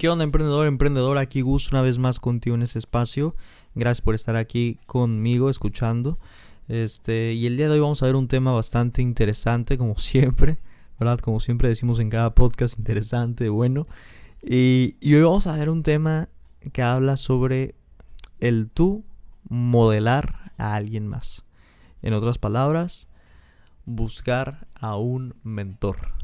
¿Qué onda, emprendedor, emprendedor? Aquí Gus una vez más contigo en ese espacio. Gracias por estar aquí conmigo escuchando. Este, y el día de hoy vamos a ver un tema bastante interesante, como siempre, ¿verdad? Como siempre decimos en cada podcast, interesante, bueno. Y, y hoy vamos a ver un tema que habla sobre el tú modelar a alguien más. En otras palabras, buscar a un mentor.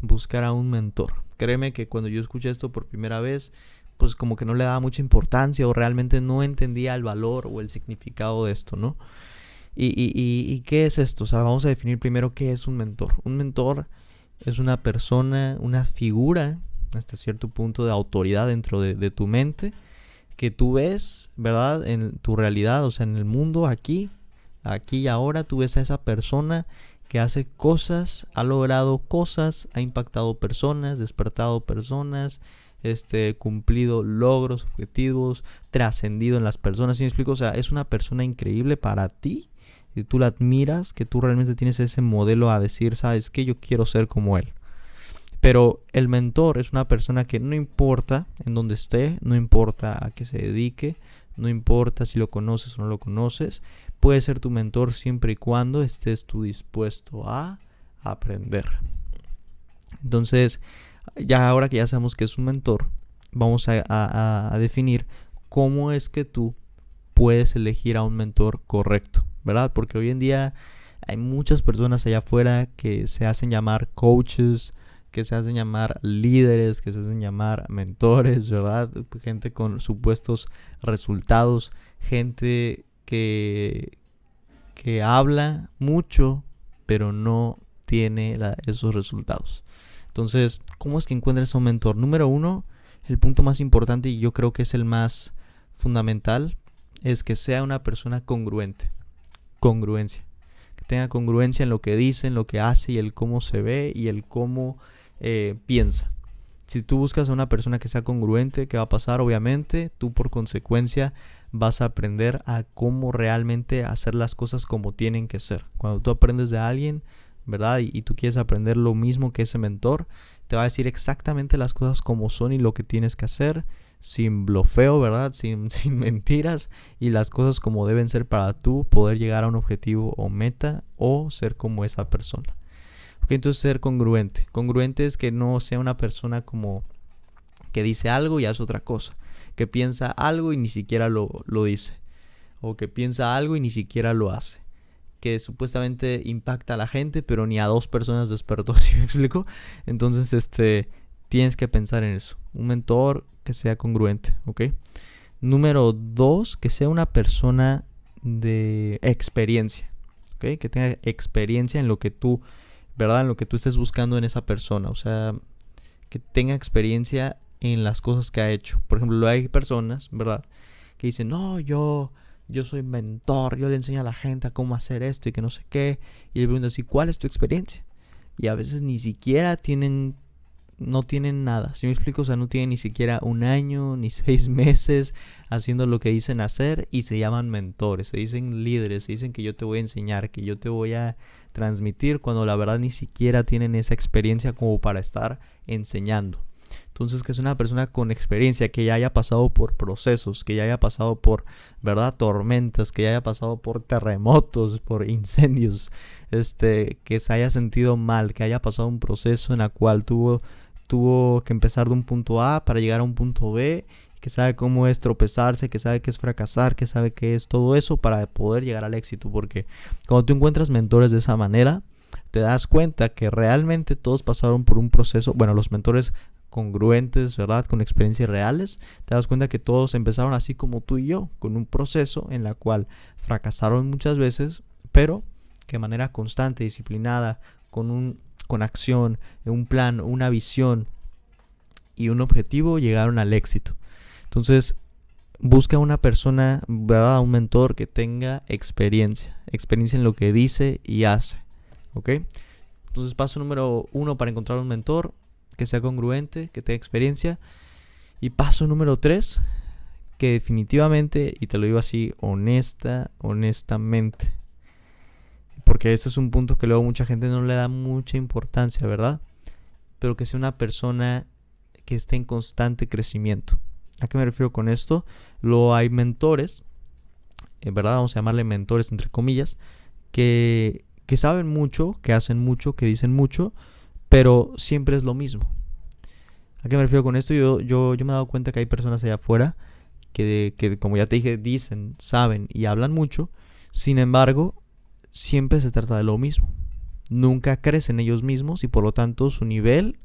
Buscar a un mentor. Créeme que cuando yo escuché esto por primera vez, pues como que no le daba mucha importancia o realmente no entendía el valor o el significado de esto, ¿no? ¿Y, y, y, qué es esto? O sea, vamos a definir primero qué es un mentor. Un mentor es una persona, una figura, hasta cierto punto de autoridad dentro de, de tu mente, que tú ves, ¿verdad? En tu realidad, o sea, en el mundo, aquí, aquí y ahora, tú ves a esa persona que hace cosas, ha logrado cosas, ha impactado personas, despertado personas, este, cumplido logros, objetivos, trascendido en las personas. ¿Sí me explico? O sea, es una persona increíble para ti. Y tú la admiras, que tú realmente tienes ese modelo a decir, sabes que yo quiero ser como él. Pero el mentor es una persona que no importa en dónde esté, no importa a qué se dedique, no importa si lo conoces o no lo conoces, puede ser tu mentor siempre y cuando estés tú dispuesto a aprender. Entonces, ya ahora que ya sabemos que es un mentor, vamos a, definir cómo es que tú puedes elegir a un mentor correcto, ¿verdad? Porque hoy en día hay muchas personas allá afuera que se hacen llamar coaches, que se hacen llamar líderes, que se hacen llamar mentores, ¿verdad? Gente con supuestos resultados, gente que, que habla mucho, pero no tiene esos resultados. Entonces, ¿cómo es que encuentras a un mentor? Número uno, el punto más importante y yo creo que es el más fundamental, es que sea una persona congruente. Congruencia. Que tenga congruencia en lo que dice, en lo que hace y el cómo se ve y el cómo eh, piensa. Si tú buscas a una persona que sea congruente, ¿qué va a pasar? Obviamente, tú por consecuencia vas a aprender a cómo realmente hacer las cosas como tienen que ser. Cuando tú aprendes de alguien, ¿verdad? Y, tú quieres aprender lo mismo que ese mentor, te va a decir exactamente las cosas como son y lo que tienes que hacer, sin blofeo, ¿verdad? Sin, sin mentiras y las cosas como deben ser para tú poder llegar a un objetivo o meta o ser como esa persona entonces ser congruente. Congruente es que no sea una persona como que dice algo y hace otra cosa. Que piensa algo y ni siquiera lo, lo dice. O que piensa algo y ni siquiera lo hace. Que supuestamente impacta a la gente, pero ni a dos personas despertó, ¿sí me explico? Entonces, este, tienes que pensar en eso. Un mentor que sea congruente, ¿ok? Número dos, que sea una persona de experiencia, ¿ok? Que tenga experiencia en lo que tú ¿verdad? En lo que tú estés buscando en esa persona. O sea, que tenga experiencia en las cosas que ha hecho. Por ejemplo, hay personas, ¿verdad? Que dicen, no, yo, yo soy mentor, yo le enseño a la gente a cómo hacer esto y que no sé qué. Y le pregunto así, ¿cuál es tu experiencia? Y a veces ni siquiera tienen no tienen nada. Si me explico? O sea, no tienen ni siquiera un año ni seis meses haciendo lo que dicen hacer y se llaman mentores, se dicen líderes, se dicen que yo te voy a enseñar, que yo te voy a transmitir, cuando la verdad ni siquiera tienen esa experiencia como para estar enseñando. Entonces, que es una persona con experiencia, que ya haya pasado por procesos, que ya haya pasado por, ¿verdad? Tormentas, que ya haya pasado por terremotos, por incendios, este, que se haya sentido mal, que haya pasado un proceso en el cual tuvo tuvo que empezar de un punto A para llegar a un punto B, que sabe cómo es tropezarse, que sabe qué es fracasar, que sabe qué es todo eso para poder llegar al éxito. Porque cuando tú encuentras mentores de esa manera, te das cuenta que realmente todos pasaron por un proceso, bueno, los mentores congruentes, ¿verdad? Con experiencias reales, te das cuenta que todos empezaron así como tú y yo, con un proceso en la cual fracasaron muchas veces, pero que de manera constante, disciplinada, con un con acción, un plan, una visión y un objetivo llegaron al éxito. Entonces, busca una persona, ¿verdad? Un mentor que tenga experiencia, experiencia en lo que dice y hace, ¿ok? Entonces, paso número uno para encontrar un mentor que sea congruente, que tenga experiencia. Y paso número tres, que definitivamente, y te lo digo así, honesta, honestamente, porque ese es un punto que luego mucha gente no le da mucha importancia, ¿verdad? Pero que sea una persona que esté en constante crecimiento. ¿A qué me refiero con esto? Lo hay mentores, en verdad vamos a llamarle mentores entre comillas, que, que saben mucho, que hacen mucho, que dicen mucho, pero siempre es lo mismo. ¿A qué me refiero con esto? Yo, yo, yo me he dado cuenta que hay personas allá afuera que, que, como ya te dije, dicen, saben y hablan mucho. Sin embargo, siempre se trata de lo mismo. Nunca crecen ellos mismos y por lo tanto su nivel,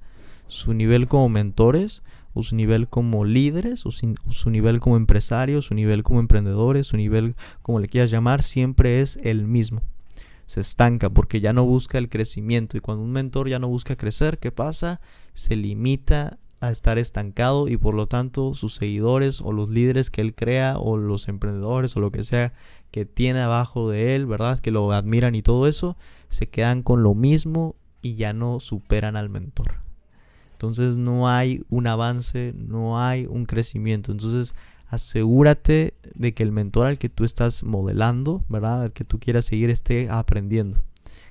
su nivel como mentores, o su nivel como líderes, o su, nivel como empresarios, su nivel como emprendedores, su nivel como le quieras llamar, siempre es el mismo. Se estanca porque ya no busca el crecimiento y cuando un mentor ya no busca crecer, ¿qué pasa? Se limita a estar estancado y por lo tanto sus seguidores o los líderes que él crea o los emprendedores o lo que sea que tiene abajo de él, ¿verdad? Que lo admiran y todo eso, se quedan con lo mismo y ya no superan al mentor. Entonces no hay un avance, no hay un crecimiento. Entonces asegúrate de que el mentor al que tú estás modelando, ¿verdad? Al que tú quieras seguir esté aprendiendo,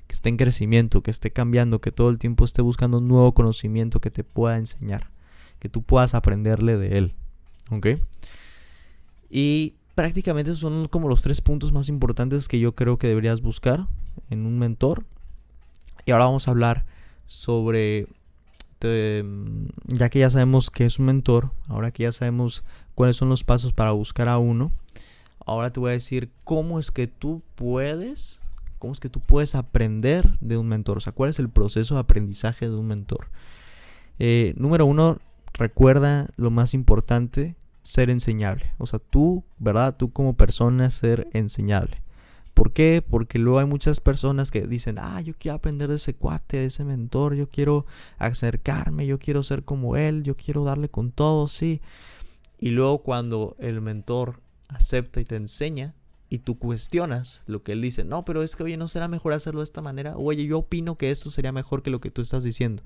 que esté en crecimiento, que esté cambiando, que todo el tiempo esté buscando un nuevo conocimiento que te pueda enseñar que tú puedas aprenderle de él. ¿Ok? Y prácticamente son como los tres puntos más importantes que yo creo que deberías buscar en un mentor. Y ahora vamos a hablar sobre, ya que ya sabemos que es un mentor, ahora que ya sabemos cuáles son los pasos para buscar a uno, ahora te voy a decir cómo es que tú puedes, cómo es que tú puedes aprender de un mentor, o sea, cuál es el proceso de aprendizaje de un mentor. Eh, número uno, recuerda lo más importante, ser enseñable. O sea, tú, ¿verdad? Tú como persona ser enseñable. ¿Por qué? Porque luego hay muchas personas que dicen, ah, yo quiero aprender de ese cuate, de ese mentor, yo quiero acercarme, yo quiero ser como él, yo quiero darle con todo, sí. Y luego cuando el mentor acepta y te enseña y tú cuestionas lo que él dice, no, pero es que, oye, ¿no será mejor hacerlo de esta manera? Oye, yo opino que esto sería mejor que lo que tú estás diciendo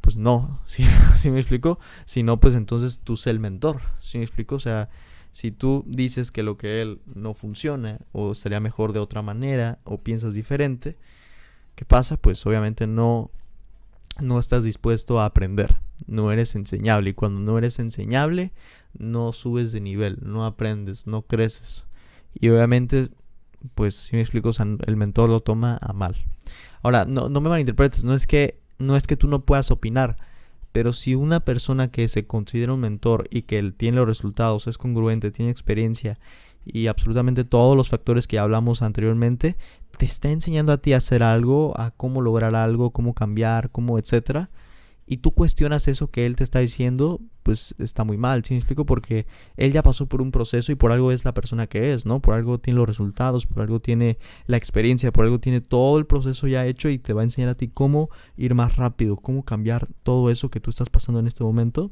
pues no, ¿sí, me explico? Si no, pues entonces tú sé el mentor, ¿sí me explico? O sea, si tú dices que lo que él no funciona o sería mejor de otra manera o piensas diferente, ¿qué pasa? Pues obviamente no, no estás dispuesto a aprender, no eres enseñable y cuando no eres enseñable no subes de nivel, no aprendes, no creces y obviamente pues si me explico, o sea, el mentor lo toma a mal. Ahora, no, no me malinterpretes, no es que no es que tú no puedas opinar, pero si una persona que se considera un mentor y que él tiene los resultados, es congruente, tiene experiencia y absolutamente todos los factores que hablamos anteriormente, te está enseñando a ti a hacer algo, a cómo lograr algo, cómo cambiar, cómo etcétera, y tú cuestionas eso que él te está diciendo, pues está muy mal, ¿sí me explico? Porque él ya pasó por un proceso y por algo es la persona que es, ¿no? Por algo tiene los resultados, por algo tiene la experiencia, por algo tiene todo el proceso ya hecho y te va a enseñar a ti cómo ir más rápido, cómo cambiar todo eso que tú estás pasando en este momento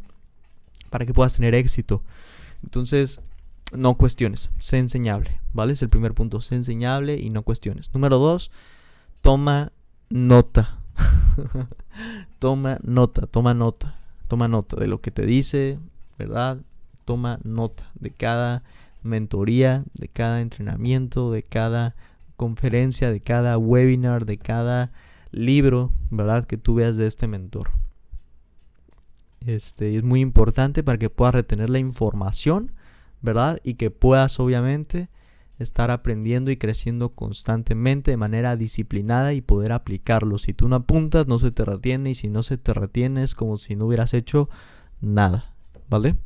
para que puedas tener éxito. Entonces, no cuestiones, sé enseñable, ¿vale? Es el primer punto, sé enseñable y no cuestiones. Número dos, toma nota. toma nota, toma nota, toma nota de lo que te dice, ¿verdad? Toma nota de cada mentoría, de cada entrenamiento, de cada conferencia, de cada webinar, de cada libro, ¿verdad? Que tú veas de este mentor. Este es muy importante para que puedas retener la información, ¿verdad? Y que puedas obviamente estar aprendiendo y creciendo constantemente de manera disciplinada y poder aplicarlo. Si tú no apuntas, no se te retiene y si no se te retiene es como si no hubieras hecho nada, ¿vale?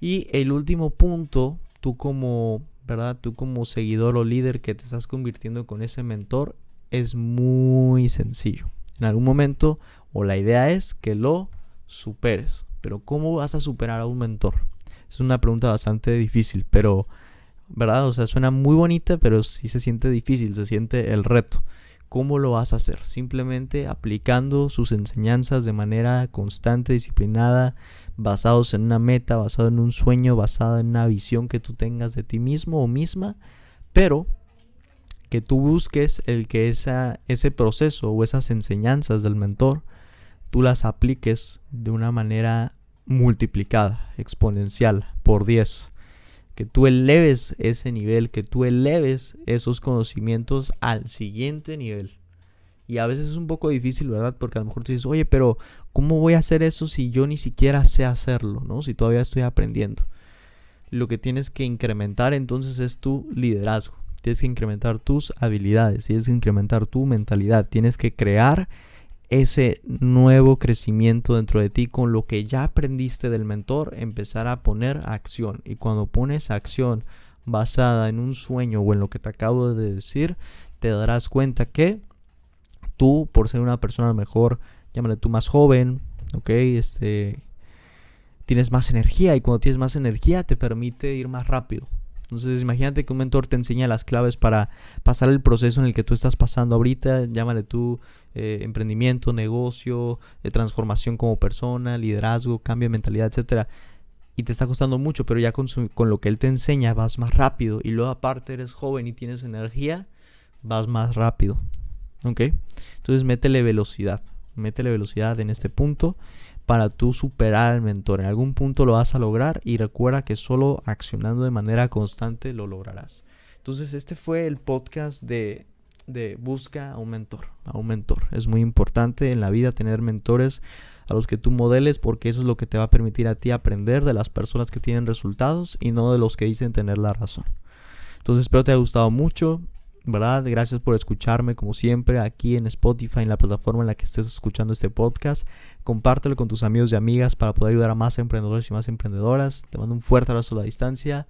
Y el último punto, tú como, ¿verdad? Tú como seguidor o líder que te estás convirtiendo con ese mentor es muy sencillo. En algún momento o la idea es que lo superes. Pero ¿cómo vas a superar a un mentor? Es una pregunta bastante difícil, pero ¿verdad? O sea, suena muy bonita, pero sí se siente difícil, se siente el reto. ¿Cómo lo vas a hacer? Simplemente aplicando sus enseñanzas de manera constante, disciplinada, basados en una meta, basado en un sueño, basado en una visión que tú tengas de ti mismo o misma, pero que tú busques el que esa, ese proceso o esas enseñanzas del mentor, tú las apliques de una manera multiplicada, exponencial, por 10 que tú eleves ese nivel, que tú eleves esos conocimientos al siguiente nivel. Y a veces es un poco difícil, ¿verdad? Porque a lo mejor tú dices, oye, pero ¿cómo voy a hacer eso si yo ni siquiera sé hacerlo, ¿no? Si todavía estoy aprendiendo. Lo que tienes que incrementar entonces es tu liderazgo. Tienes que incrementar tus habilidades, tienes que incrementar tu mentalidad, tienes que crear ese nuevo crecimiento dentro de ti con lo que ya aprendiste del mentor, empezar a poner acción. Y cuando pones acción basada en un sueño o en lo que te acabo de decir, te darás cuenta que tú, por ser una persona mejor, llámale tú más joven, ok, este, tienes más energía y cuando tienes más energía te permite ir más rápido. Entonces imagínate que un mentor te enseña las claves para pasar el proceso en el que tú estás pasando ahorita, llámale tú eh, emprendimiento, negocio, de transformación como persona, liderazgo, cambio de mentalidad, etcétera. Y te está costando mucho, pero ya con, con lo que él te enseña vas más rápido. Y luego aparte eres joven y tienes energía, vas más rápido. ¿Ok? Entonces métele velocidad. Métele velocidad en este punto para tú superar al mentor. En algún punto lo vas a lograr y recuerda que solo accionando de manera constante lo lograrás. Entonces este fue el podcast de, de busca a un mentor, a un mentor. Es muy importante en la vida tener mentores a los que tú modeles porque eso es lo que te va a permitir a ti aprender de las personas que tienen resultados y no de los que dicen tener la razón. Entonces espero te haya gustado mucho. ¿verdad? Gracias por escucharme como siempre aquí en Spotify, en la plataforma en la que estés escuchando este podcast. Compártelo con tus amigos y amigas para poder ayudar a más emprendedores y más emprendedoras. Te mando un fuerte abrazo a la distancia.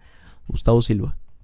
Gustavo Silva.